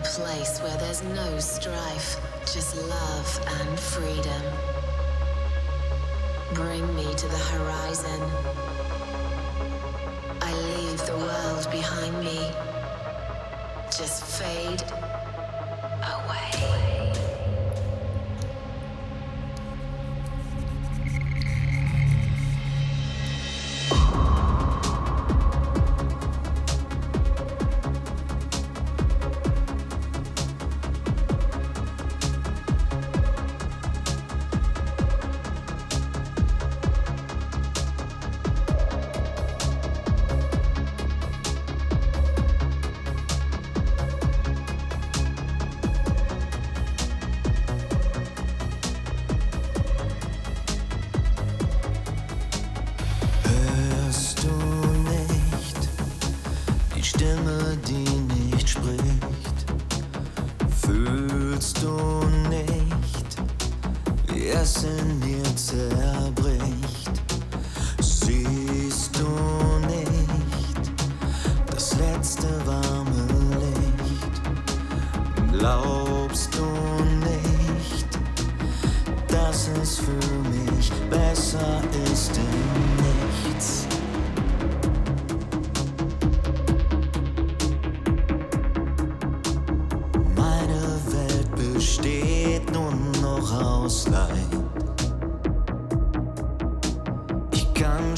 A place where there's no strife, just love and freedom. Bring me to the horizon. I leave the world behind me. Just fade away.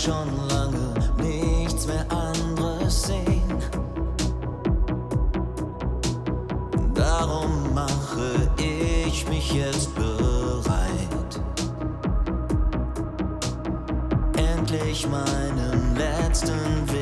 schon lange nichts mehr anderes sehen. Darum mache ich mich jetzt bereit, endlich meinen letzten Weg.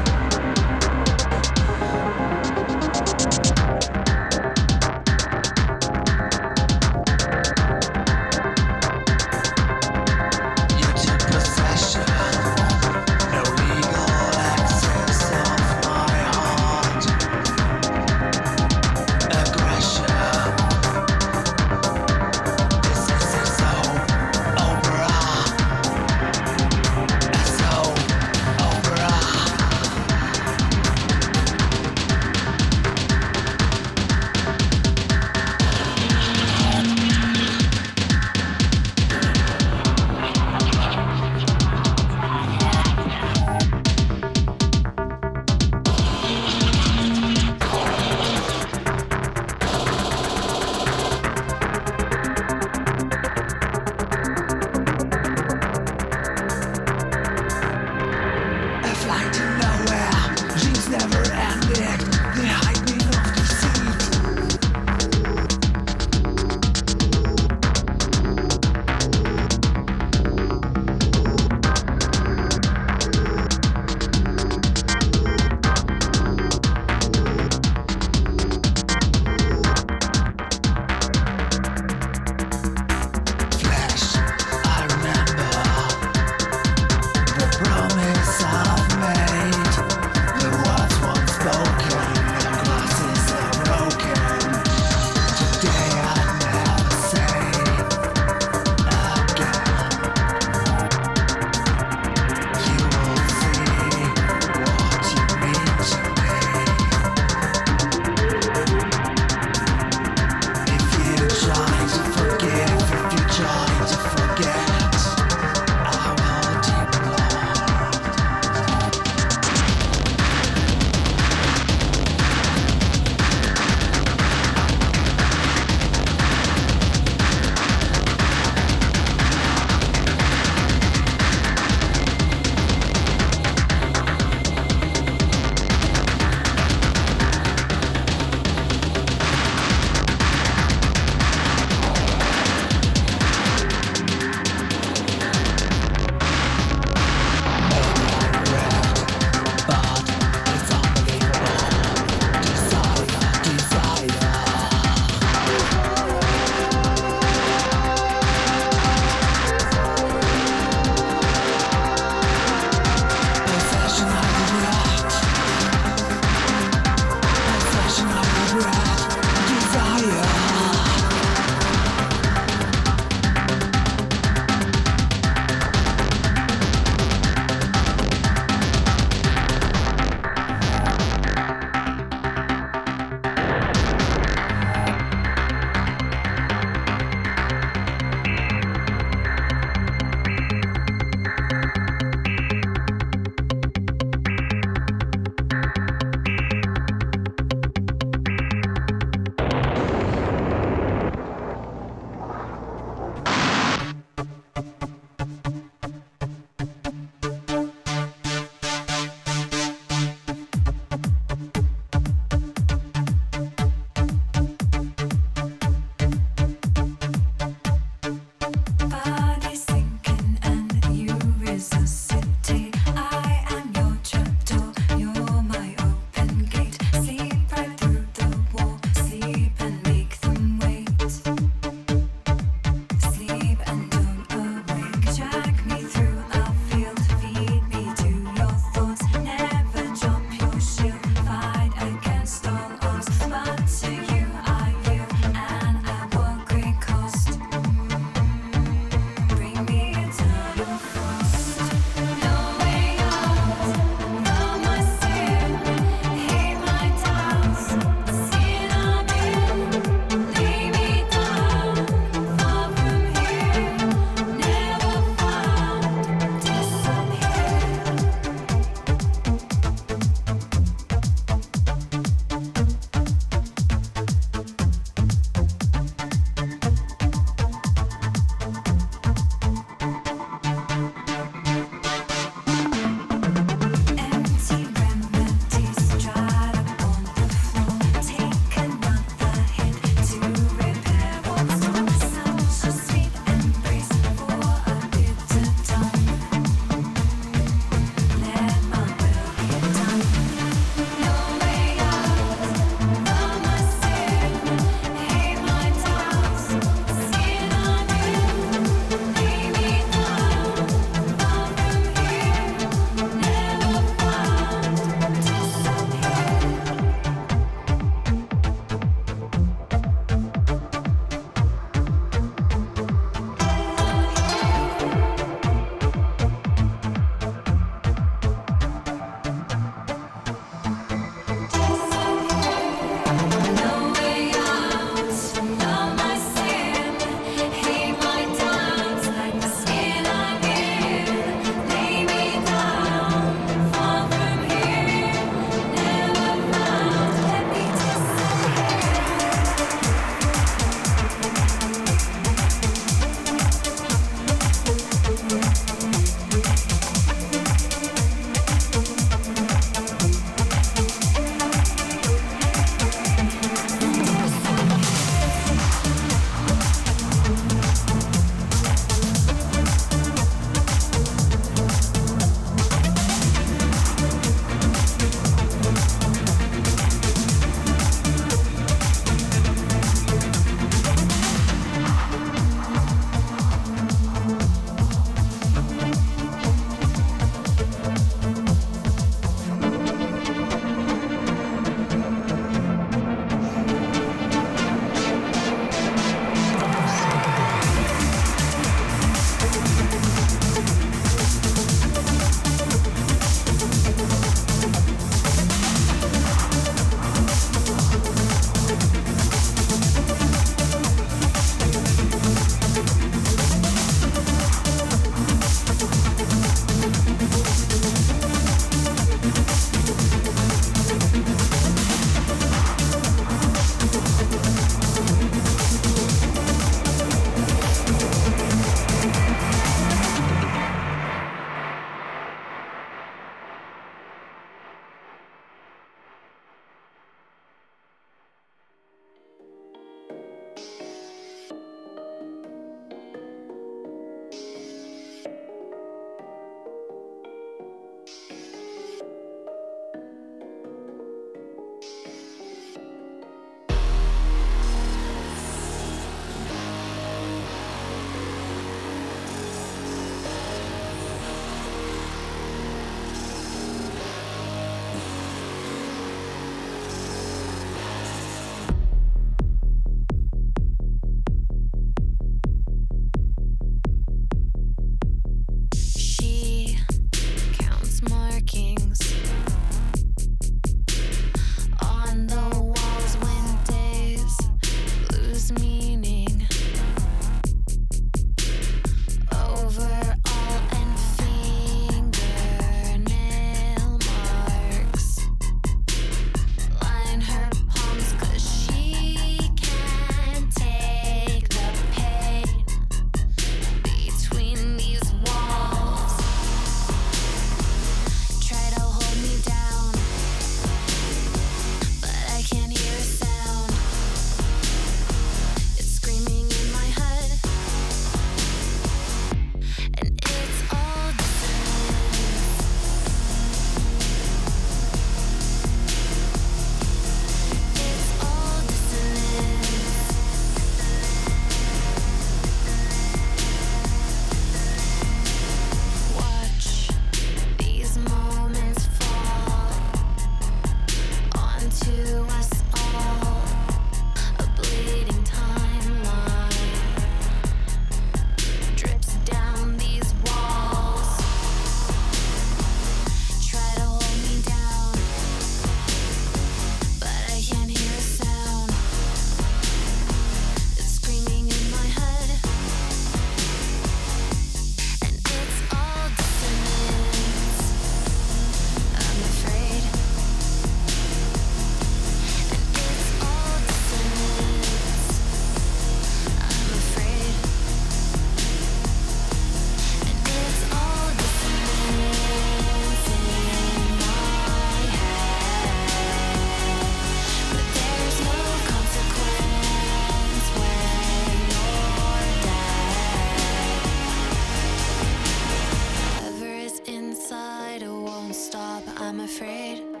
I'm afraid.